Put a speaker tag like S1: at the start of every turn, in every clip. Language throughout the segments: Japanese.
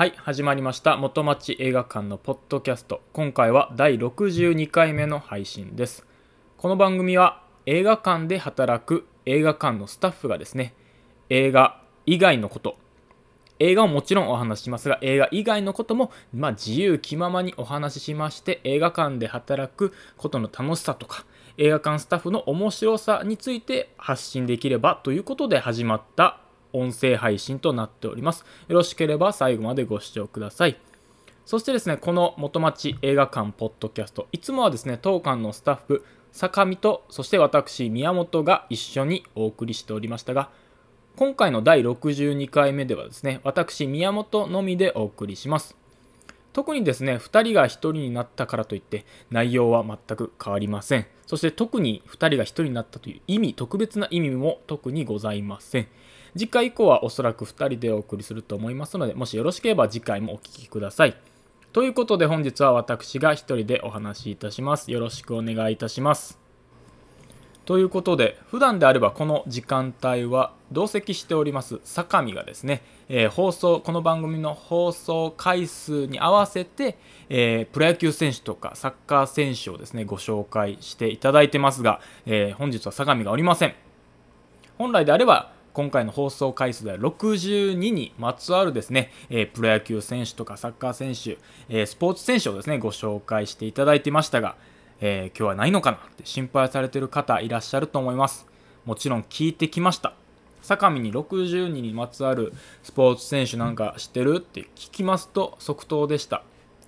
S1: はい、始まりました。元町映画館のポッドキャスト。今回は第62回目の配信です。この番組は映画館で働く映画館のスタッフがですね、映画以外のこと、映画ももちろんお話ししますが、映画以外のことも、まあ、自由気ままにお話ししまして、映画館で働くことの楽しさとか、映画館スタッフの面白さについて発信できればということで始まった音声配信となっております。よろしければ最後までご視聴ください。そしてですね、この元町映画館ポッドキャスト、いつもはですね、当館のスタッフ、坂見と、そして私、宮本が一緒にお送りしておりましたが、今回の第62回目ではですね、私、宮本のみでお送りします。特にですね、2人が1人になったからといって、内容は全く変わりません。そして特に2人が1人になったという意味、特別な意味も特にございません。次回以降はおそらく2人でお送りすると思いますので、もしよろしければ次回もお聴きください。ということで本日は私が1人でお話しいたします。よろしくお願いいたします。ということで、普段であればこの時間帯は同席しております坂見がですね、えー放送、この番組の放送回数に合わせて、えープロ野球選手とかサッカー選手をですね、ご紹介していただいてますが、えー本日は坂見がおりません。本来であれば今回の放送回数では62にまつわるですね、えープロ野球選手とかサッカー選手、えースポーツ選手をですねご紹介していただいてましたが、えー今日はないのかなって心配されている方いらっしゃると思います。もちろん聞いてきました。坂見に62にまつわるスポーツ選手なんか知ってる？って聞きますと即答でした。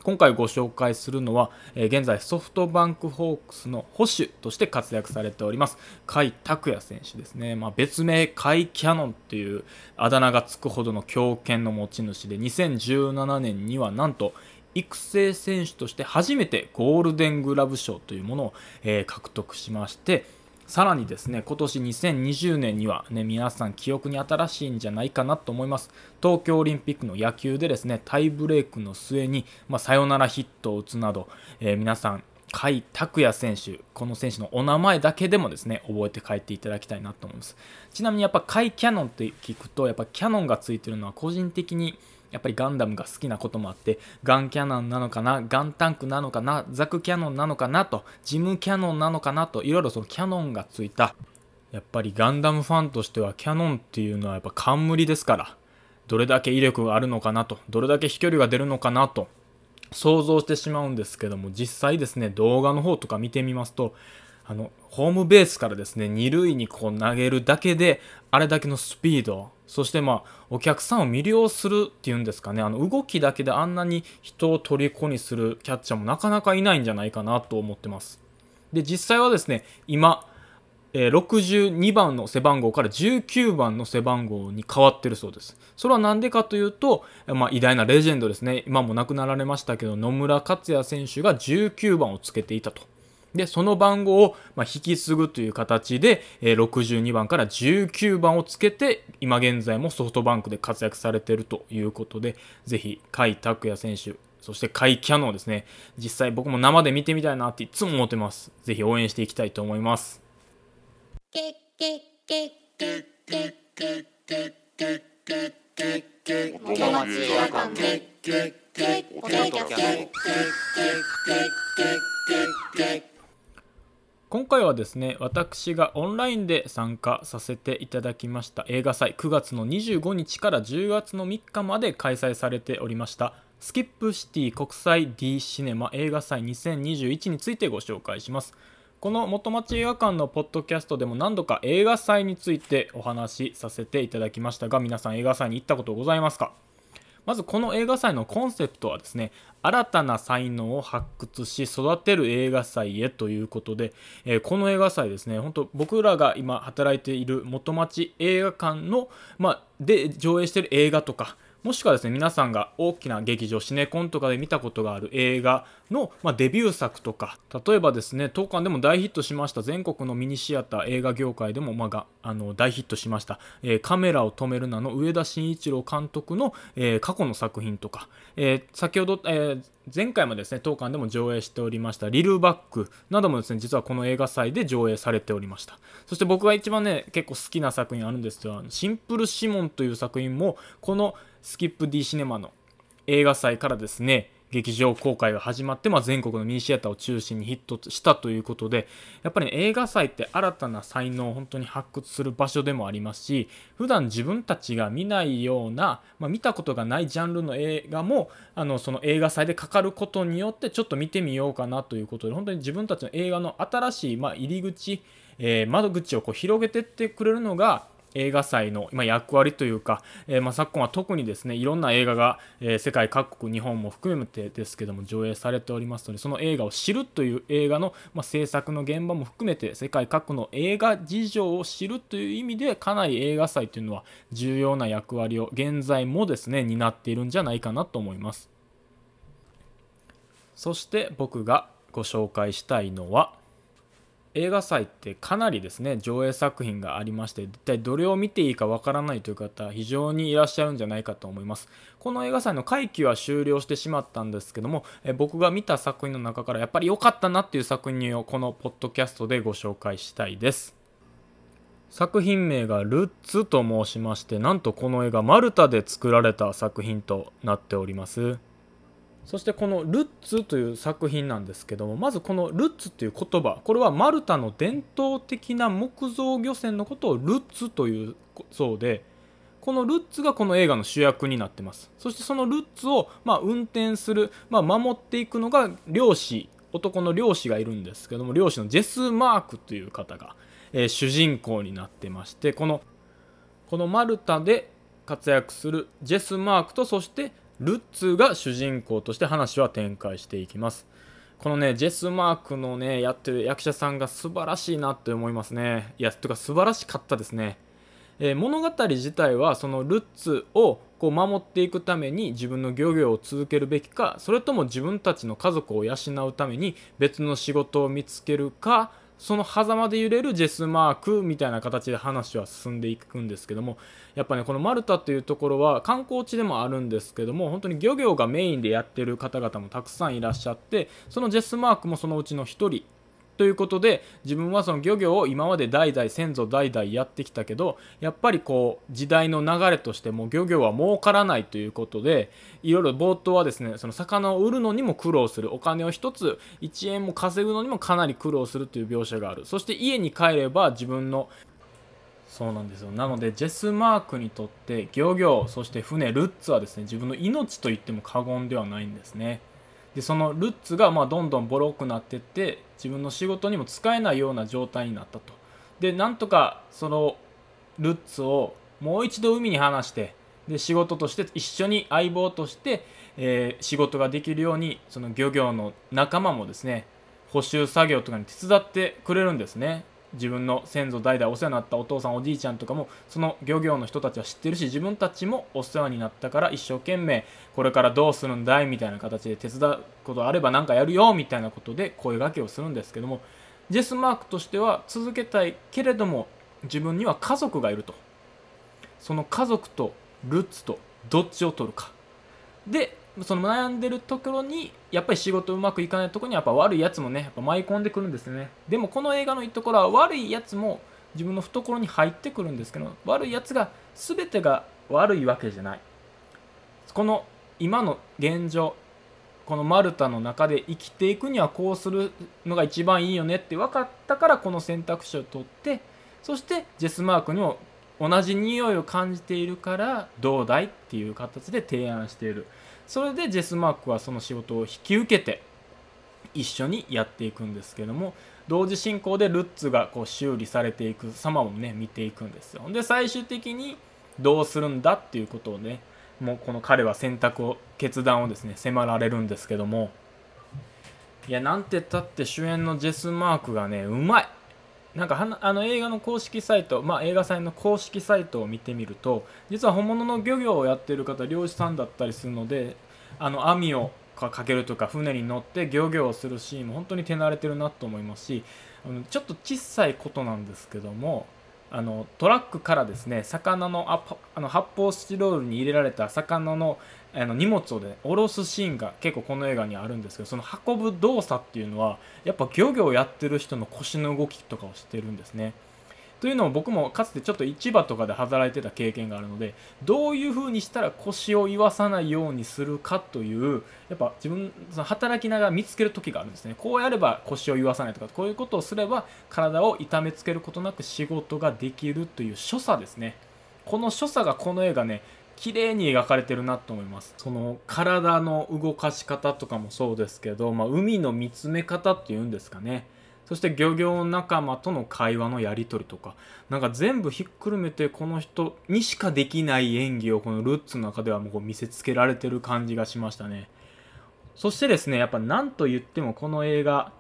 S1: 今回ご紹介するのは、え現在ソフトバンクホークスの保守として活躍されております甲斐拓也選手ですね、まあ、別名甲斐キャノンっていうあだ名がつくほどの強肩の持ち主で2017年にはなんと育成選手として初めてゴールデングラブ賞というものを、え獲得しましてさらにですね今年2020年にはね皆さん記憶に新しいんじゃないかなと思います。東京オリンピックの野球でですねタイブレークの末に、まあ、サヨナラヒットを打つなど、えー皆さん甲斐拓也選手この選手のお名前だけでもですね覚えて帰っていただきたいなと思います。ちなみにやっぱ甲斐キャノンって聞くとやっぱキャノンがついてるのは個人的にやっぱりガンダムが好きなこともあってガンキャノンなのかなガンタンクなのかなザクキャノンなのかなとジムキャノンなのかなといろいろそのキャノンがついた。やっぱりガンダムファンとしてはキャノンっていうのはやっぱ冠ですからどれだけ威力があるのかなとどれだけ飛距離が出るのかなと想像してしまうんですけども実際ですね動画の方とか見てみますとあのホームベースからですね二塁にこう投げるだけであれだけのスピードそしてまあお客さんを魅了するっていうんですかねあの動きだけであんなに人を虜にするキャッチャーもなかなかいないんじゃないかなと思ってますで実際はですね今えー62番の背番号から19番の背番号に変わってるそうです。それは何でかというと、まあ、偉大なレジェンドですね。今も亡くなられましたけど、野村克也選手が19番をつけていたと。で、その番号を、ま、引き継ぐという形で、えー62番から19番をつけて、今現在もソフトバンクで活躍されているということで、ぜひ、甲斐拓也選手、そして甲斐キャノンですね。実際僕も生で見てみたいなっていつも思ってます。ぜひ応援していきたいと思います。今回はですね私がオンラインで参加させていただきました映画祭9月の25日から10月の3日まで開催されておりましたスキップシティ国際 D シネマ映画祭2021についてご紹介します。この元町映画館のポッドキャストでも何度か映画祭についてお話しさせていただきましたが皆さん映画祭に行ったことございますか？まずこの映画祭のコンセプトはですね新たな才能を発掘し育てる映画祭へということで、えーこの映画祭ですね本当僕らが今働いている元町映画館の、まあ、で上映している映画とかもしくはですね皆さんが大きな劇場シネコンとかで見たことがある映画の、まあ、デビュー作とか例えばですね当館でも大ヒットしました。全国のミニシアター映画業界でも、まあ、があの大ヒットしました、えーカメラを止めるなの上田慎一郎監督の、えー過去の作品とか、えー先ほど、え前回もですね当館でも上映しておりました「リルバック」などもですね実はこの映画祭で上映されておりました。そして僕が一番ね結構好きな作品あるんですが「シンプル・シモン」という作品もこのスキップ D シネマの映画祭からですね劇場公開が始まって、まあ、全国のミニシアターを中心にヒットしたということでやっぱり、ね、映画祭って新たな才能を本当に発掘する場所でもありますし普段自分たちが見ないような、まあ、見たことがないジャンルの映画もあのその映画祭でかかることによってちょっと見てみようかなということで本当に自分たちの映画の新しい、まあ、入り口、えー、窓口をこう広げていってくれるのが映画祭の、ま役割というか、えー、ま、昨今は特にですねいろんな映画が、えー、世界各国日本も含めてですけども上映されておりますのでその映画を知るという映画の、ま、制作の現場も含めて世界各国の映画事情を知るという意味でかなり映画祭というのは重要な役割を現在もですね担っているんじゃないかなと思います。そして僕がご紹介したいのは映画祭ってかなりですね上映作品がありまして一体どれを見ていいかわからないという方非常にいらっしゃるんじゃないかと思います。この映画祭の会期は終了してしまったんですけどもえ僕が見た作品の中からやっぱり良かったなっていう作品をこのポッドキャストでご紹介したいです。作品名がルッツと申しましてなんとこの映画マルタで作られた作品となっております。そしてこのルッツという作品なんですけどもまずこのルッツという言葉これはマルタの伝統的な木造漁船のことをルッツというそうでこのルッツがこの映画の主役になってます。そしてそのルッツをま運転する、まあ、守っていくのが漁師男の漁師がいるんですけども漁師のジェス・マークという方が、えー、主人公になってましてこのこのマルタで活躍するジェス・マークとそしてルッツが主人公として話は展開していきます。このねジェス・マークのねやってる役者さんが素晴らしいなって思いますね。いやとか素晴らしかったですね、えー、物語自体はそのルッツをこう守っていくために自分の漁業を続けるべきかそれとも自分たちの家族を養うために別の仕事を見つけるかその狭間で揺れるジェスマークみたいな形で話は進んでいくんですけどもやっぱねこのマルタっていうところは観光地でもあるんですけども本当に漁業がメインでやってる方々もたくさんいらっしゃってそのジェスマークもそのうちの1人ということで自分はその漁業を今まで代々先祖代々やってきたけどやっぱりこう時代の流れとしても漁業は儲からないということでいろいろ冒頭はですねその魚を売るのにも苦労する。お金を1つ1円も稼ぐのにもかなり苦労するという描写がある。そして家に帰れば自分のそうなんですよ。なのでジェス・マークにとって漁業そして船ルッツはですね自分の命と言っても過言ではないんですね。でそのルッツがまどんどんボロくなってって自分の仕事にも使えないような状態になったと。でなんとかそのルッツをもう一度海に放してで仕事として一緒に相棒として、えー、仕事ができるようにその漁業の仲間もですね補修作業とかに手伝ってくれるんですね。自分の先祖代々お世話になったお父さんおじいちゃんとかもその漁業の人たちは知ってるし自分たちもお世話になったから一生懸命これからどうするんだいみたいな形で手伝うことあれば何かやるよみたいなことで声がけをするんですけどもジェス・マークとしては続けたいけれども自分には家族がいると。その家族とルッツとどっちを取るか。でその悩んでるところにやっぱり仕事うまくいかないところにやっぱ悪いやつもねやっぱ舞い込んでくるんですね。でもこの映画のいいところは悪いやつも自分の懐に入ってくるんですけど悪いやつが全てが悪いわけじゃない。この今の現状このマルタの中で生きていくにはこうするのが一番いいよねって分かったからこの選択肢を取ってそしてジェスマークにも同じ匂いを感じているからどうだいっていう形で提案している。それでジェス・マークはその仕事を引き受けて一緒にやっていくんですけども同時進行でルッツがこう修理されていく様もね見ていくんですよ。で最終的にどうするんだっていうことをねもうこの彼は選択を決断をですね迫られるんですけども。いやなんて言ったって主演のジェス・マークがねうまい。なんかあの映画の公式サイト、まあ、映画祭の公式サイトを見てみると実は本物の漁業をやっている方漁師さんだったりするのであの網をかけるとか船に乗って漁業をするシーンも本当に手慣れてるなと思いますしちょっと小さいことなんですけどもあのトラックからですね魚のあの発泡スチロールに入れられた魚のあの荷物をね下ろすシーンが結構この映画にあるんですけどその運ぶ動作っていうのはやっぱ漁業をやってる人の腰の動きとかをしてるんですね。というのを僕もかつてちょっと市場とかで働いてた経験があるのでどういうふうにしたら腰を言わさないようにするかというやっぱ自分その働きながら見つける時があるんですね。こうやれば腰を言わさないとかこういうことをすれば体を痛めつけることなく仕事ができるという所作ですね。この所作がこの映画ね綺麗に描かれてるなと思います。その体の動かし方とかもそうですけど、まあ、海の見つめ方っていうんですかね。そして漁業仲間との会話のやり取りとかなんか全部ひっくるめてこの人にしかできない演技をこのルッツの中ではもう見せつけられてる感じがしましたね。そしてですねやっぱ何と言ってもこの映画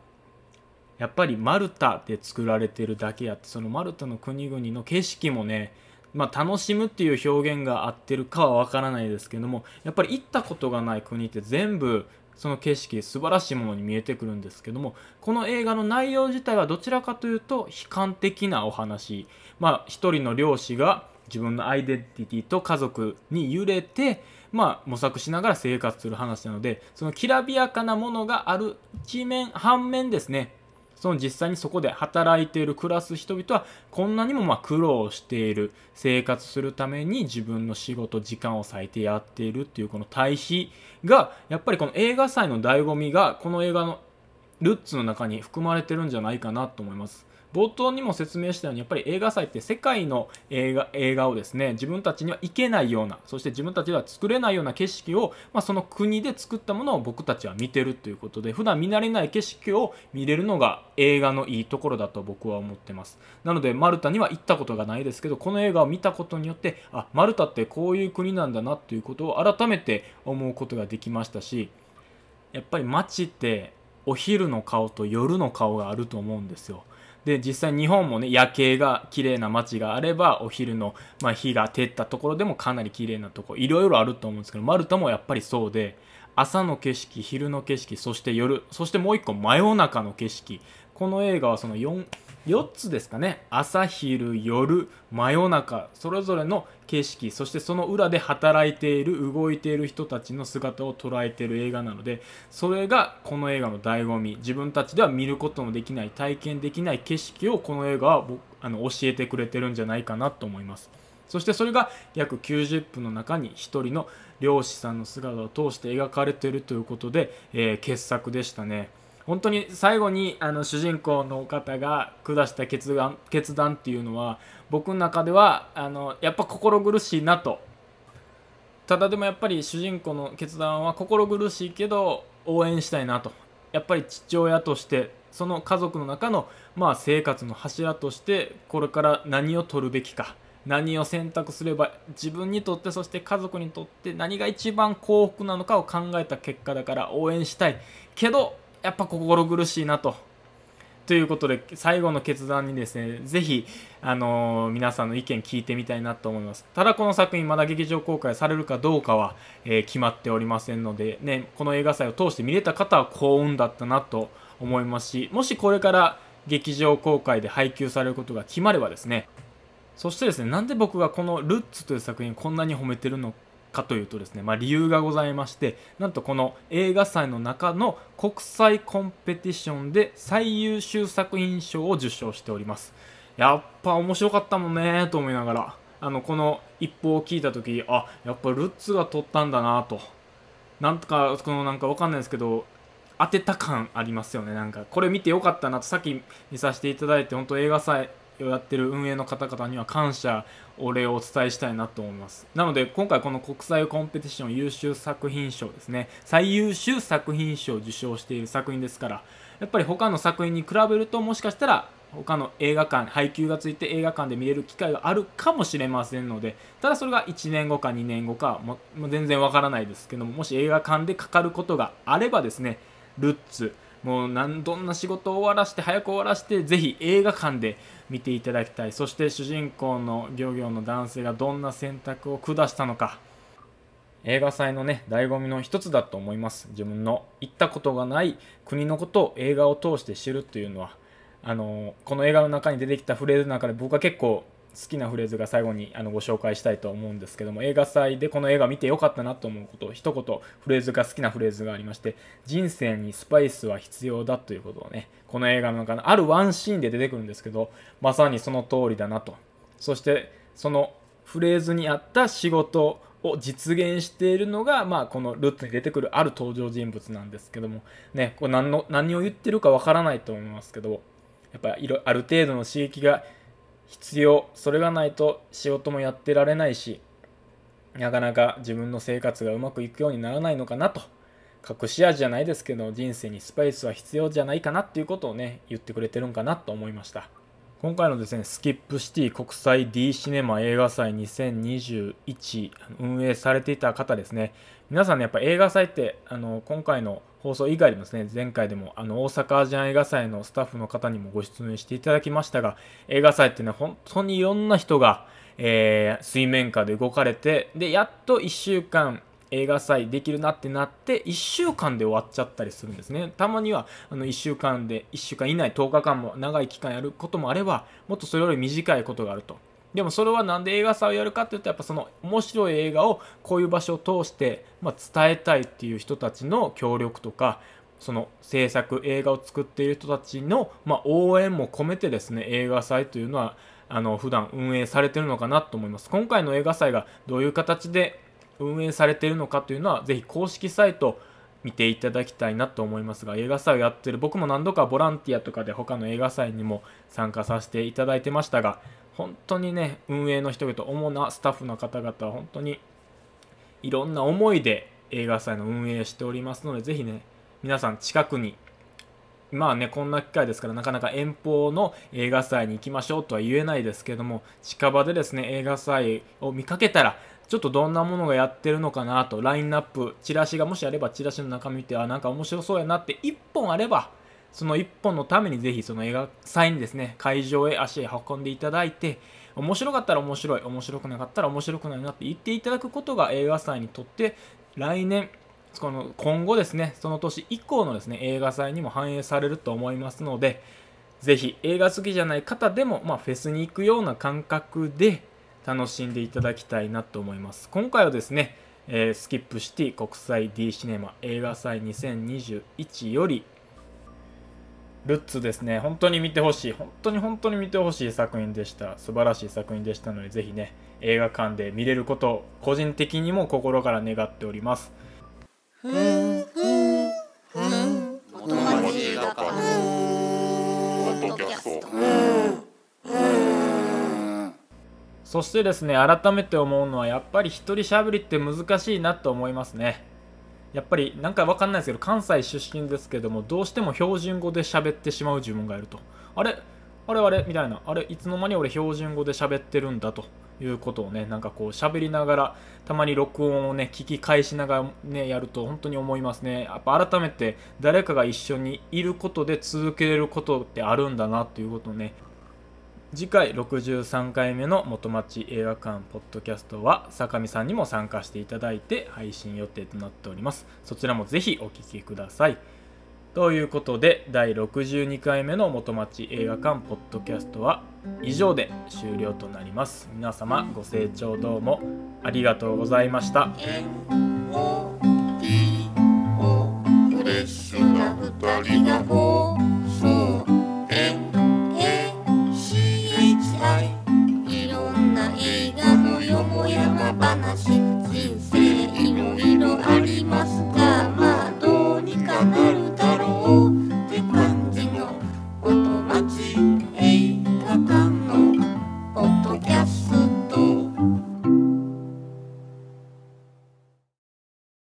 S1: やっぱりマルタで作られてるだけあってそのマルタの国々の景色もねまあ、楽しむっていう表現が合ってるかはわからないですけどもやっぱり行ったことがない国って全部その景色素晴らしいものに見えてくるんですけどもこの映画の内容自体はどちらかというと悲観的なお話。まあ一人の漁師が自分のアイデンティティと家族に揺れてまあ模索しながら生活する話なのでそのきらびやかなものがある一面反面ですねその実際にそこで働いている暮らす人々はこんなにもま苦労している生活するために自分の仕事時間を割いてやっているっていうこの対比がやっぱりこの映画祭の醍醐味がこの映画のルッツの中に含まれてるんじゃないかなと思います。冒頭にも説明したようにやっぱり映画祭って世界の映画映画をですね自分たちには行けないようなそして自分たちでは作れないような景色を、まあ、その国で作ったものを僕たちは見てるということで普段見慣れない景色を見れるのが映画のいいところだと僕は思ってます。なのでマルタには行ったことがないですけどこの映画を見たことによってあマルタってこういう国なんだなということを改めて思うことができましたしやっぱり街ってお昼の顔と夜の顔があると思うんですよ。で実際日本もね夜景が綺麗な街があればお昼の、まあ、日が照ったところでもかなり綺麗なとこいろいろあると思うんですけどマルタもやっぱりそうで朝の景色昼の景色そして夜そしてもう一個真夜中の景色。この映画はその 4, 4つですかね。朝昼夜真夜中。それぞれの景色。そしてその裏で働いている動いている人たちの姿を捉えている映画なのでそれがこの映画の醍醐味。自分たちでは見ることのできない体験できない景色をこの映画はあの教えてくれてるんじゃないかなと思います。そしてそれが約90分の中に1人の漁師さんの姿を通して描かれているということで、えー、傑作でしたね。本当に最後にあの主人公の方が下した決断決断っていうのは僕の中ではあのやっぱ心苦しいなと。ただでもやっぱり主人公の決断は心苦しいけど応援したいなと。やっぱり父親としてその家族の中の、まあ、生活の柱としてこれから何を取るべきか。何を選択すれば自分にとってそして家族にとって何が一番幸福なのかを考えた結果だから応援したい。けどやっぱ心苦しいなと。ということで最後の決断にですねぜひ、あのー、皆さんの意見聞いてみたいなと思いますただこの作品まだ劇場公開されるかどうかは、えー、決まっておりませんので、ね、この映画祭を通して見れた方は幸運だったなと思いますしもしこれから劇場公開で配給されることが決まればですねそしてですねなんで僕がこの「ルッツ」という作品こんなに褒めてるのかというとですね、まあ、理由がございましてなんとこの映画祭の中の国際コンペティションで最優秀作品賞を受賞しております。やっぱ面白かったもんねと思いながらあのこの一報を聞いた時あやっぱルッツが取ったんだなと。なんとかこのなんかわかんないですけど当てた感ありますよね。なんかこれ見てよかったなとさっき見させていただいて本当映画祭やってる運営の方々には感謝お礼をお伝えしたいなと思います。なので今回この国際コンペティション優秀作品賞ですね。最優秀作品賞を受賞している作品ですからやっぱり他の作品に比べるともしかしたら他の映画館配給がついて映画館で見れる機会があるかもしれませんのでただそれが1年後か2年後かも全然わからないですけどももし映画館でかかることがあればですねルッツもう何どんな仕事を終わらして早く終わらしてぜひ映画館で見ていただきたい。そして主人公の漁業の男性がどんな選択を下したのか。映画祭のね醍醐味の一つだと思います。自分の行ったことがない国のことを映画を通して知るというのはあのこの映画の中に出てきたフレーズの中で僕は結構好きなフレーズが最後にあのご紹介したいと思うんですけども映画祭でこの映画見てよかったなと思うこと一言。フレーズが好きなフレーズがありまして人生にスパイスは必要だということをねこの映画の中のあるワンシーンで出てくるんですけどまさにその通りだなと。そしてそのフレーズに合った仕事を実現しているのが、まあ、このルッツに出てくるある登場人物なんですけども、ね、これ何の何を言ってるかわからないと思いますけどやっぱりある程度の刺激が必要。それがないと仕事もやってられないしなかなか自分の生活がうまくいくようにならないのかなと。隠し味じゃないですけど人生にスパイスは必要じゃないかなっていうことをね言ってくれてるんかなと思いました。今回のですねスキップシティ国際 D シネマ映画祭2021運営されていた方ですね。皆さんねやっぱ映画祭ってあの今回の放送以外でもですね、前回でもあの大阪アジアン映画祭のスタッフの方にもご出演していただきましたが、映画祭ってね、本当にいろんな人が、えー、水面下で動かれて、で、やっと1週間映画祭できるなってなって、1週間で終わっちゃったりするんですね。たまにはあの1週間で、1週間以内、10日間も長い期間やることもあれば、もっとそれより短いことがあると。でもそれは何で映画祭をやるかっていうとやっぱその面白い映画をこういう場所を通して、ま伝えたいっていう人たちの協力とかその制作映画を作っている人たちの、ま応援も込めてですね映画祭というのはあの普段運営されてるのかなと思います今回の映画祭がどういう形で運営されているのかというのはぜひ公式サイト見ていただきたいなと思いますが映画祭をやってる僕も何度かボランティアとかで他の映画祭にも参加させていただいてましたが本当にね運営の人々主なスタッフの方々は本当にいろんな思いで映画祭の運営をしておりますのでぜひね皆さん近くにまあねこんな機会ですからなかなか遠方の映画祭に行きましょうとは言えないですけども近場でですね映画祭を見かけたらちょっとどんなものがやってるのかなとラインナップチラシがもしあればチラシの中身見てあなんか面白そうやなって1本あればその1本のためにぜひその映画祭にですね会場へ足へ運んでいただいて面白かったら面白い面白くなかったら面白くないなって言っていただくことが映画祭にとって来年この今後ですねその年以降のですね映画祭にも反映されると思いますのでぜひ映画好きじゃない方でも、まあ、フェスに行くような感覚で楽しんでいただきたいなと思います。今回はですね、えー、スキップシティ国際 D シネマ映画祭2021よりルッツですね。本当に見てほしい。本当に本当に見てほしい作品でした。素晴らしい作品でしたのでぜひね映画館で見れることを個人的にも心から願っております。ふんふんふん映画館ポッドキャストそしてですね改めて思うのはやっぱり一人喋りって難しいなと思いますねやっぱりなんかわかんないですけど関西出身ですけどもどうしても標準語で喋ってしまう自分がいると。あれ？あれあれ？みたいな。あれ？いつの間に俺標準語で喋ってるんだということをねなんかこう喋りながらたまに録音をね聞き返しながらねやると本当に思いますね。やっぱ改めて誰かが一緒にいることで続けることってあるんだなということをね次回63回目の元町映画館ポッドキャストは坂見さんにも参加していただいて配信予定となっております。そちらもぜひお聴きください。ということで第62回目の元町映画館ポッドキャストは以上で終了となります。皆様ご清聴どうもありがとうございました。レッシュな2人が